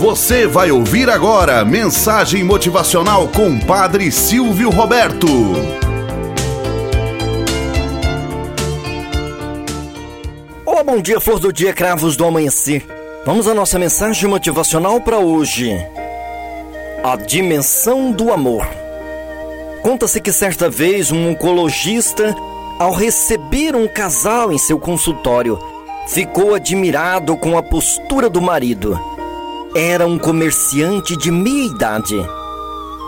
Você vai ouvir agora mensagem motivacional com Padre Silvio Roberto. Olá, bom dia, flor do dia, cravos do amanhecer. Vamos à nossa mensagem motivacional para hoje. A dimensão do amor. Conta-se que certa vez um oncologista, ao receber um casal em seu consultório, ficou admirado com a postura do marido era um comerciante de meia idade,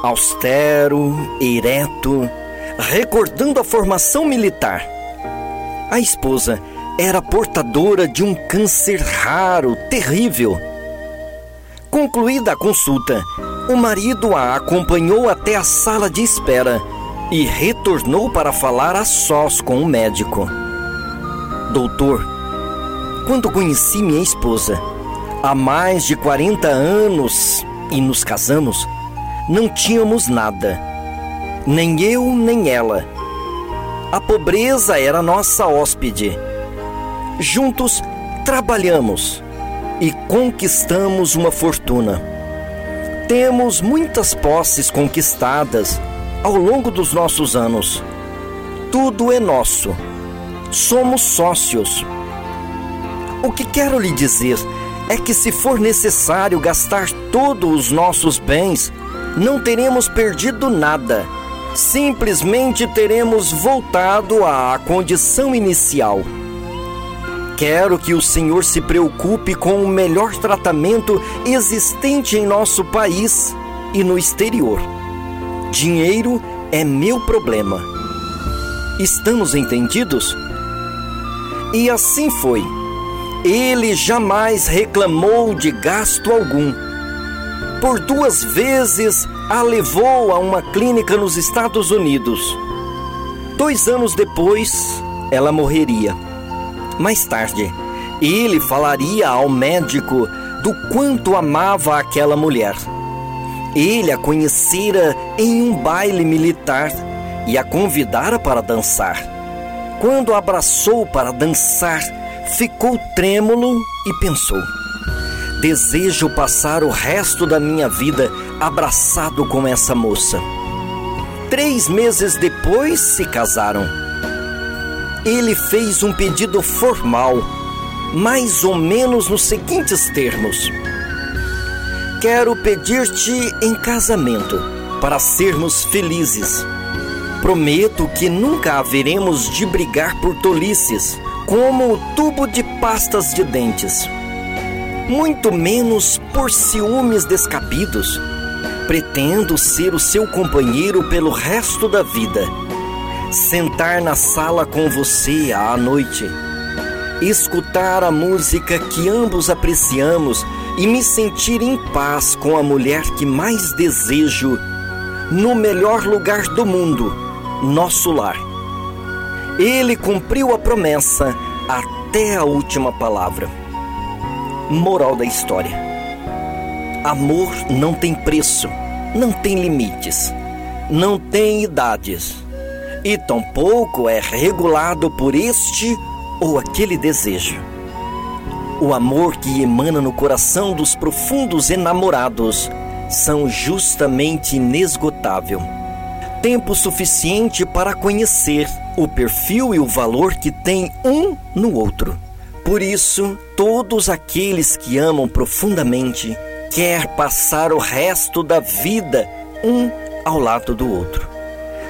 austero, ereto, recordando a formação militar. A esposa era portadora de um câncer raro, terrível. Concluída a consulta, o marido a acompanhou até a sala de espera e retornou para falar a sós com o médico. Doutor, quando conheci minha esposa, há mais de 40 anos e nos casamos, não tínhamos nada, nem eu nem ela. A pobreza era nossa hóspede. Juntos trabalhamos e conquistamos uma fortuna. Temos muitas posses conquistadas ao longo dos nossos anos. Tudo é nosso. Somos sócios. O que quero lhe dizer é que, se for necessário gastar todos os nossos bens, não teremos perdido nada. Simplesmente teremos voltado à condição inicial. Quero que o Senhor se preocupe com o melhor tratamento existente em nosso país e no exterior. Dinheiro é meu problema. Estamos entendidos? E assim foi. Ele jamais reclamou de gasto algum. Por duas vezes a levou a uma clínica nos Estados Unidos. Dois anos depois, ela morreria. Mais tarde, ele falaria ao médico do quanto amava aquela mulher. Ele a conhecera em um baile militar e a convidara para dançar. Quando a abraçou para dançar, ficou trêmulo e pensou: Desejo passar o resto da minha vida abraçado com essa moça. Três meses depois se casaram. Ele fez um pedido formal, mais ou menos nos seguintes termos: Quero pedir-te em casamento para sermos felizes. Prometo que nunca haveremos de brigar por tolices como o tubo de pastas de dentes. Muito menos por ciúmes descabidos. Pretendo ser o seu companheiro pelo resto da vida. Sentar na sala com você à noite. Escutar a música que ambos apreciamos e me sentir em paz com a mulher que mais desejo no melhor lugar do mundo, nosso lar. Ele cumpriu a promessa até a última palavra. Moral da história: Amor não tem preço, não tem limites, não tem idades, e tampouco é regulado por este ou aquele desejo. O amor que emana no coração dos profundos enamorados são justamente inesgotável tempo suficiente para conhecer o perfil e o valor que tem um no outro. Por isso, todos aqueles que amam profundamente quer passar o resto da vida um ao lado do outro.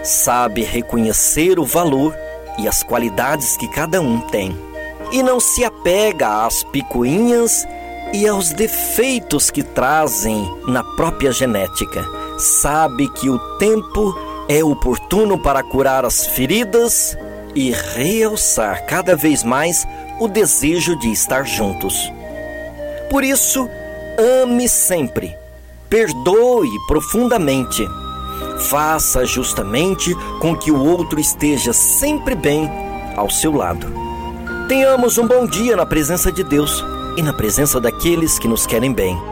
Sabe reconhecer o valor e as qualidades que cada um tem. E não se apega às picuinhas e aos defeitos que trazem na própria genética. Sabe que o tempo é oportuno para curar as feridas e realçar cada vez mais o desejo de estar juntos. Por isso, ame sempre, perdoe profundamente, faça justamente com que o outro esteja sempre bem ao seu lado. Tenhamos um bom dia na presença de Deus e na presença daqueles que nos querem bem.